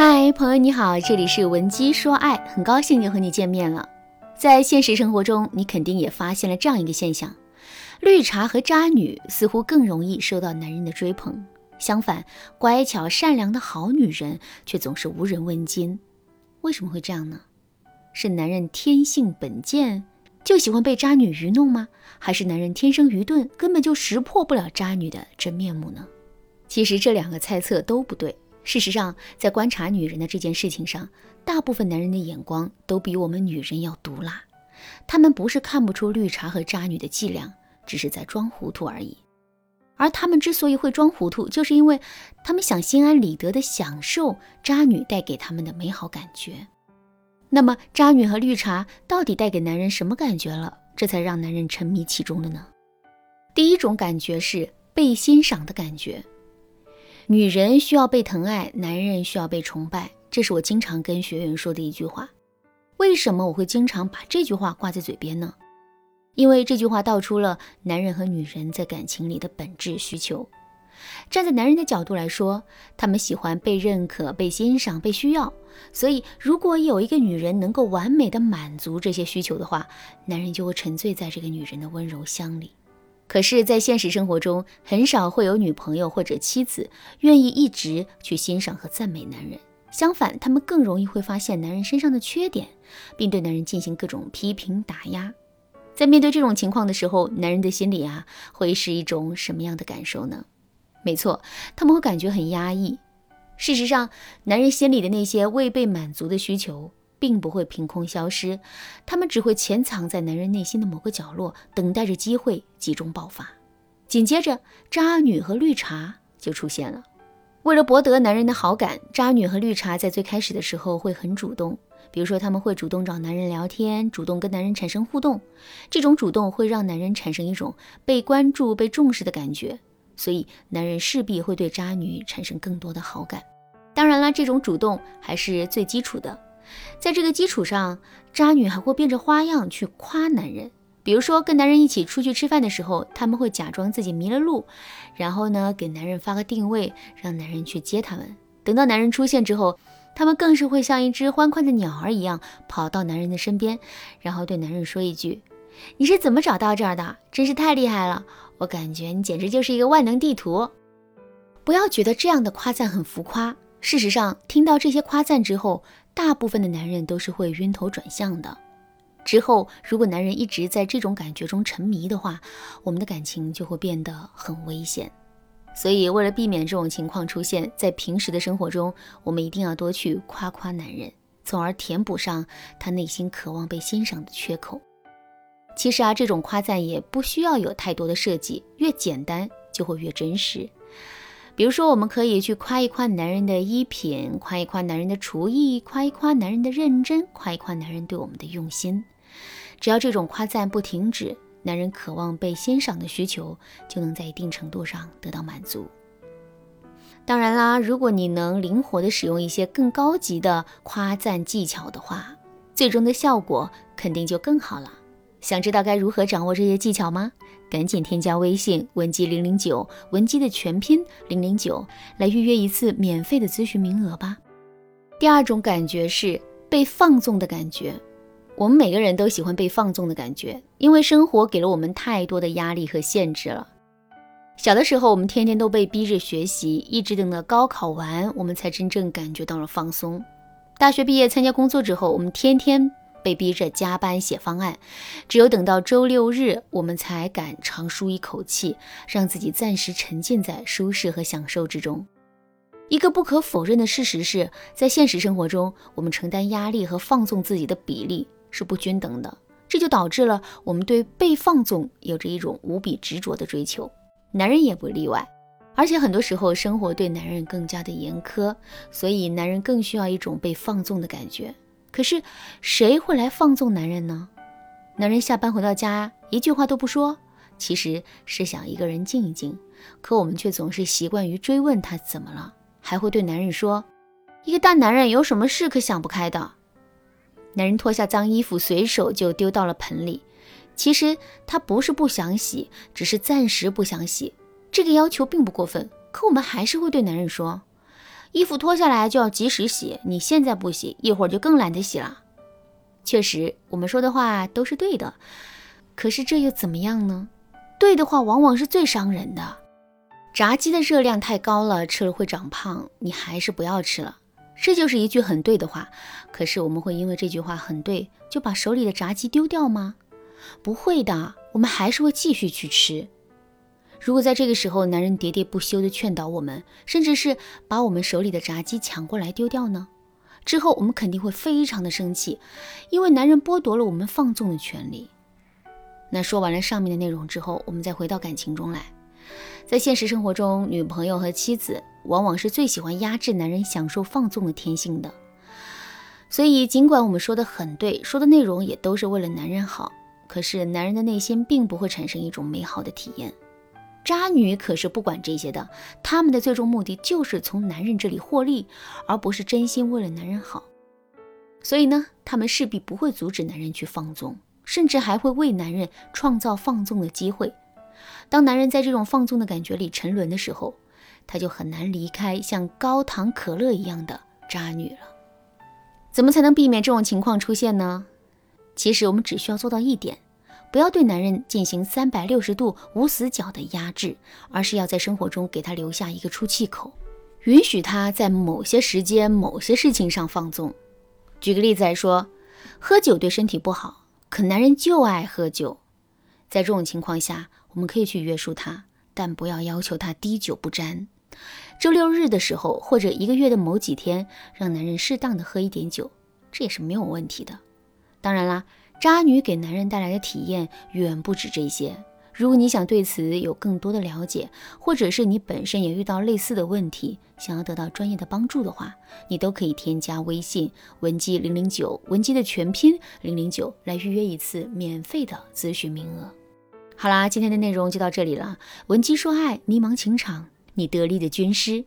嗨，朋友你好，这里是文姬说爱，很高兴又和你见面了。在现实生活中，你肯定也发现了这样一个现象：绿茶和渣女似乎更容易受到男人的追捧，相反，乖巧善良的好女人却总是无人问津。为什么会这样呢？是男人天性本贱，就喜欢被渣女愚弄吗？还是男人天生愚钝，根本就识破不了渣女的真面目呢？其实这两个猜测都不对。事实上，在观察女人的这件事情上，大部分男人的眼光都比我们女人要毒辣。他们不是看不出绿茶和渣女的伎俩，只是在装糊涂而已。而他们之所以会装糊涂，就是因为他们想心安理得地享受渣女带给他们的美好感觉。那么，渣女和绿茶到底带给男人什么感觉了？这才让男人沉迷其中的呢？第一种感觉是被欣赏的感觉。女人需要被疼爱，男人需要被崇拜，这是我经常跟学员说的一句话。为什么我会经常把这句话挂在嘴边呢？因为这句话道出了男人和女人在感情里的本质需求。站在男人的角度来说，他们喜欢被认可、被欣赏、被需要。所以，如果有一个女人能够完美的满足这些需求的话，男人就会沉醉在这个女人的温柔乡里。可是，在现实生活中，很少会有女朋友或者妻子愿意一直去欣赏和赞美男人。相反，他们更容易会发现男人身上的缺点，并对男人进行各种批评打压。在面对这种情况的时候，男人的心里啊，会是一种什么样的感受呢？没错，他们会感觉很压抑。事实上，男人心里的那些未被满足的需求。并不会凭空消失，他们只会潜藏在男人内心的某个角落，等待着机会集中爆发。紧接着，渣女和绿茶就出现了。为了博得男人的好感，渣女和绿茶在最开始的时候会很主动，比如说他们会主动找男人聊天，主动跟男人产生互动。这种主动会让男人产生一种被关注、被重视的感觉，所以男人势必会对渣女产生更多的好感。当然了，这种主动还是最基础的。在这个基础上，渣女还会变着花样去夸男人。比如说，跟男人一起出去吃饭的时候，他们会假装自己迷了路，然后呢，给男人发个定位，让男人去接他们。等到男人出现之后，他们更是会像一只欢快的鸟儿一样跑到男人的身边，然后对男人说一句：“你是怎么找到这儿的？真是太厉害了！我感觉你简直就是一个万能地图。”不要觉得这样的夸赞很浮夸。事实上，听到这些夸赞之后，大部分的男人都是会晕头转向的。之后，如果男人一直在这种感觉中沉迷的话，我们的感情就会变得很危险。所以，为了避免这种情况出现在平时的生活中，我们一定要多去夸夸男人，从而填补上他内心渴望被欣赏的缺口。其实啊，这种夸赞也不需要有太多的设计，越简单就会越真实。比如说，我们可以去夸一夸男人的衣品，夸一夸男人的厨艺，夸一夸男人的认真，夸一夸男人对我们的用心。只要这种夸赞不停止，男人渴望被欣赏的需求就能在一定程度上得到满足。当然啦，如果你能灵活的使用一些更高级的夸赞技巧的话，最终的效果肯定就更好了。想知道该如何掌握这些技巧吗？赶紧添加微信文姬零零九，文姬的全拼零零九，来预约一次免费的咨询名额吧。第二种感觉是被放纵的感觉，我们每个人都喜欢被放纵的感觉，因为生活给了我们太多的压力和限制了。小的时候，我们天天都被逼着学习，一直等到高考完，我们才真正感觉到了放松。大学毕业参加工作之后，我们天天。被逼着加班写方案，只有等到周六日，我们才敢长舒一口气，让自己暂时沉浸在舒适和享受之中。一个不可否认的事实是，在现实生活中，我们承担压力和放纵自己的比例是不均等的，这就导致了我们对被放纵有着一种无比执着的追求，男人也不例外。而且很多时候，生活对男人更加的严苛，所以男人更需要一种被放纵的感觉。可是，谁会来放纵男人呢？男人下班回到家，一句话都不说，其实是想一个人静一静。可我们却总是习惯于追问他怎么了，还会对男人说：“一个大男人有什么事可想不开的？”男人脱下脏衣服，随手就丢到了盆里。其实他不是不想洗，只是暂时不想洗。这个要求并不过分，可我们还是会对男人说：“衣服脱下来就要及时洗，你现在不洗，一会儿就更懒得洗了。确实，我们说的话都是对的，可是这又怎么样呢？对的话往往是最伤人的。炸鸡的热量太高了，吃了会长胖，你还是不要吃了。这就是一句很对的话。可是我们会因为这句话很对，就把手里的炸鸡丢掉吗？不会的，我们还是会继续去吃。如果在这个时候，男人喋喋不休地劝导我们，甚至是把我们手里的炸鸡抢过来丢掉呢？之后我们肯定会非常的生气，因为男人剥夺了我们放纵的权利。那说完了上面的内容之后，我们再回到感情中来。在现实生活中，女朋友和妻子往往是最喜欢压制男人享受放纵的天性的。所以，尽管我们说的很对，说的内容也都是为了男人好，可是男人的内心并不会产生一种美好的体验。渣女可是不管这些的，他们的最终目的就是从男人这里获利，而不是真心为了男人好。所以呢，他们势必不会阻止男人去放纵，甚至还会为男人创造放纵的机会。当男人在这种放纵的感觉里沉沦的时候，他就很难离开像高糖可乐一样的渣女了。怎么才能避免这种情况出现呢？其实我们只需要做到一点。不要对男人进行三百六十度无死角的压制，而是要在生活中给他留下一个出气口，允许他在某些时间、某些事情上放纵。举个例子来说，喝酒对身体不好，可男人就爱喝酒。在这种情况下，我们可以去约束他，但不要要求他滴酒不沾。周六日的时候，或者一个月的某几天，让男人适当的喝一点酒，这也是没有问题的。当然啦。渣女给男人带来的体验远不止这些。如果你想对此有更多的了解，或者是你本身也遇到类似的问题，想要得到专业的帮助的话，你都可以添加微信文姬零零九，文姬的全拼零零九，来预约一次免费的咨询名额。好啦，今天的内容就到这里了。文姬说爱，迷茫情场，你得力的军师。